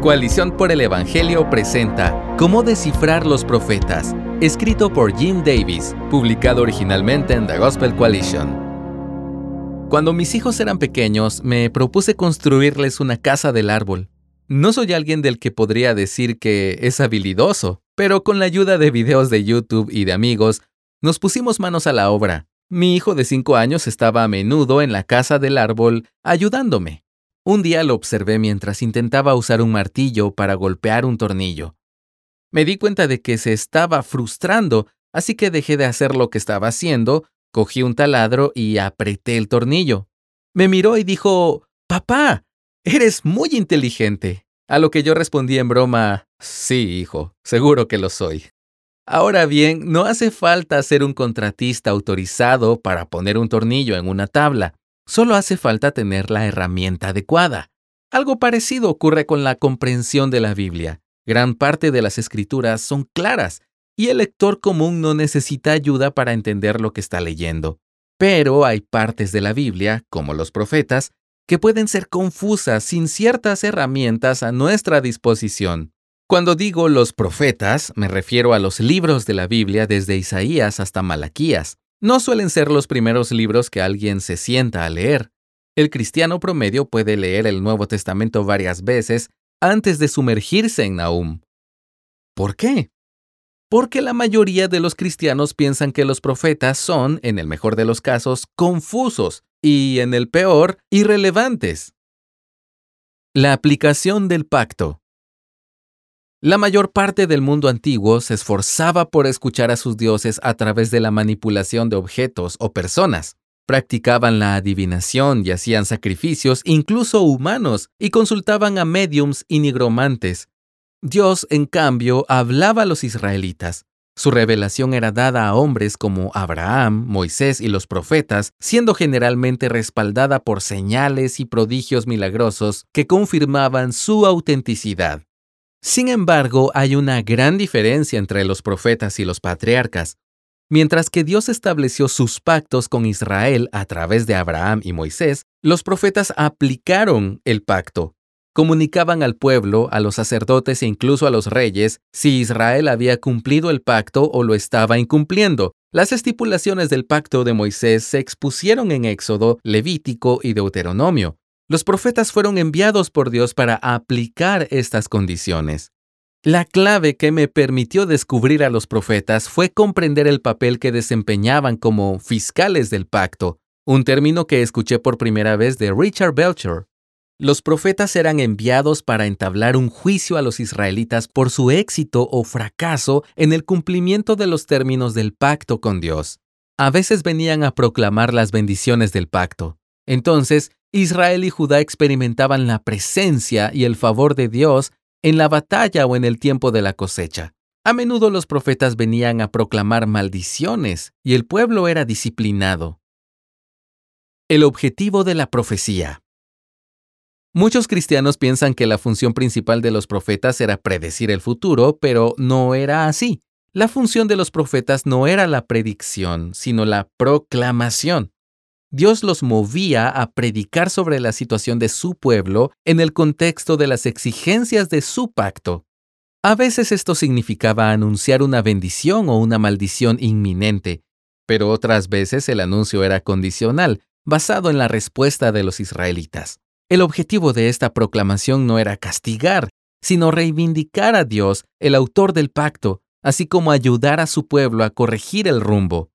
Coalición por el Evangelio presenta Cómo descifrar los profetas, escrito por Jim Davis, publicado originalmente en The Gospel Coalition. Cuando mis hijos eran pequeños, me propuse construirles una casa del árbol. No soy alguien del que podría decir que es habilidoso, pero con la ayuda de videos de YouTube y de amigos, nos pusimos manos a la obra. Mi hijo de 5 años estaba a menudo en la casa del árbol ayudándome. Un día lo observé mientras intentaba usar un martillo para golpear un tornillo. Me di cuenta de que se estaba frustrando, así que dejé de hacer lo que estaba haciendo, cogí un taladro y apreté el tornillo. Me miró y dijo, Papá, eres muy inteligente. A lo que yo respondí en broma, Sí, hijo, seguro que lo soy. Ahora bien, no hace falta ser un contratista autorizado para poner un tornillo en una tabla. Solo hace falta tener la herramienta adecuada. Algo parecido ocurre con la comprensión de la Biblia. Gran parte de las escrituras son claras y el lector común no necesita ayuda para entender lo que está leyendo. Pero hay partes de la Biblia, como los profetas, que pueden ser confusas sin ciertas herramientas a nuestra disposición. Cuando digo los profetas, me refiero a los libros de la Biblia desde Isaías hasta Malaquías, no suelen ser los primeros libros que alguien se sienta a leer. El cristiano promedio puede leer el Nuevo Testamento varias veces antes de sumergirse en Nahum. ¿Por qué? Porque la mayoría de los cristianos piensan que los profetas son, en el mejor de los casos, confusos y, en el peor, irrelevantes. La aplicación del pacto. La mayor parte del mundo antiguo se esforzaba por escuchar a sus dioses a través de la manipulación de objetos o personas. Practicaban la adivinación y hacían sacrificios, incluso humanos, y consultaban a mediums y nigromantes. Dios, en cambio, hablaba a los israelitas. Su revelación era dada a hombres como Abraham, Moisés y los profetas, siendo generalmente respaldada por señales y prodigios milagrosos que confirmaban su autenticidad. Sin embargo, hay una gran diferencia entre los profetas y los patriarcas. Mientras que Dios estableció sus pactos con Israel a través de Abraham y Moisés, los profetas aplicaron el pacto. Comunicaban al pueblo, a los sacerdotes e incluso a los reyes si Israel había cumplido el pacto o lo estaba incumpliendo. Las estipulaciones del pacto de Moisés se expusieron en Éxodo, Levítico y Deuteronomio. Los profetas fueron enviados por Dios para aplicar estas condiciones. La clave que me permitió descubrir a los profetas fue comprender el papel que desempeñaban como fiscales del pacto, un término que escuché por primera vez de Richard Belcher. Los profetas eran enviados para entablar un juicio a los israelitas por su éxito o fracaso en el cumplimiento de los términos del pacto con Dios. A veces venían a proclamar las bendiciones del pacto. Entonces, Israel y Judá experimentaban la presencia y el favor de Dios en la batalla o en el tiempo de la cosecha. A menudo los profetas venían a proclamar maldiciones y el pueblo era disciplinado. El objetivo de la profecía. Muchos cristianos piensan que la función principal de los profetas era predecir el futuro, pero no era así. La función de los profetas no era la predicción, sino la proclamación. Dios los movía a predicar sobre la situación de su pueblo en el contexto de las exigencias de su pacto. A veces esto significaba anunciar una bendición o una maldición inminente, pero otras veces el anuncio era condicional, basado en la respuesta de los israelitas. El objetivo de esta proclamación no era castigar, sino reivindicar a Dios, el autor del pacto, así como ayudar a su pueblo a corregir el rumbo.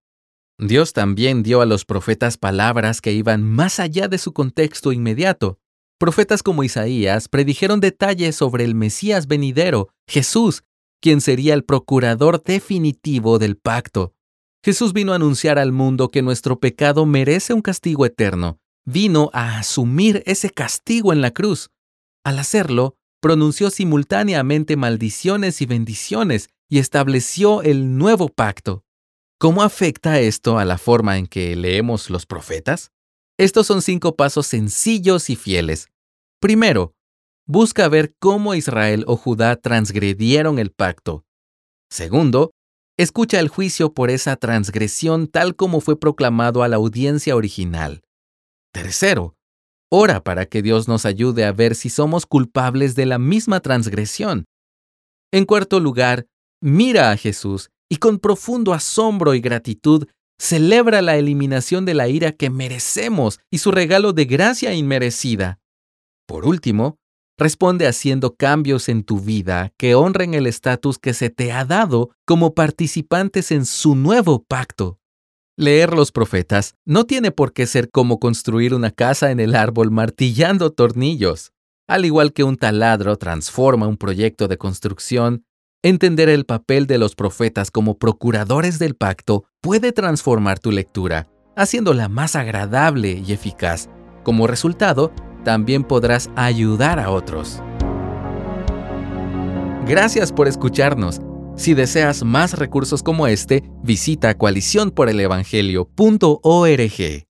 Dios también dio a los profetas palabras que iban más allá de su contexto inmediato. Profetas como Isaías predijeron detalles sobre el Mesías venidero, Jesús, quien sería el procurador definitivo del pacto. Jesús vino a anunciar al mundo que nuestro pecado merece un castigo eterno. Vino a asumir ese castigo en la cruz. Al hacerlo, pronunció simultáneamente maldiciones y bendiciones y estableció el nuevo pacto. ¿Cómo afecta esto a la forma en que leemos los profetas? Estos son cinco pasos sencillos y fieles. Primero, busca ver cómo Israel o Judá transgredieron el pacto. Segundo, escucha el juicio por esa transgresión tal como fue proclamado a la audiencia original. Tercero, Ora para que Dios nos ayude a ver si somos culpables de la misma transgresión. En cuarto lugar, mira a Jesús y con profundo asombro y gratitud celebra la eliminación de la ira que merecemos y su regalo de gracia inmerecida. Por último, responde haciendo cambios en tu vida que honren el estatus que se te ha dado como participantes en su nuevo pacto. Leer los profetas no tiene por qué ser como construir una casa en el árbol martillando tornillos. Al igual que un taladro transforma un proyecto de construcción, entender el papel de los profetas como procuradores del pacto puede transformar tu lectura, haciéndola más agradable y eficaz. Como resultado, también podrás ayudar a otros. Gracias por escucharnos. Si deseas más recursos como este, visita coaliciónporelevangelio.org.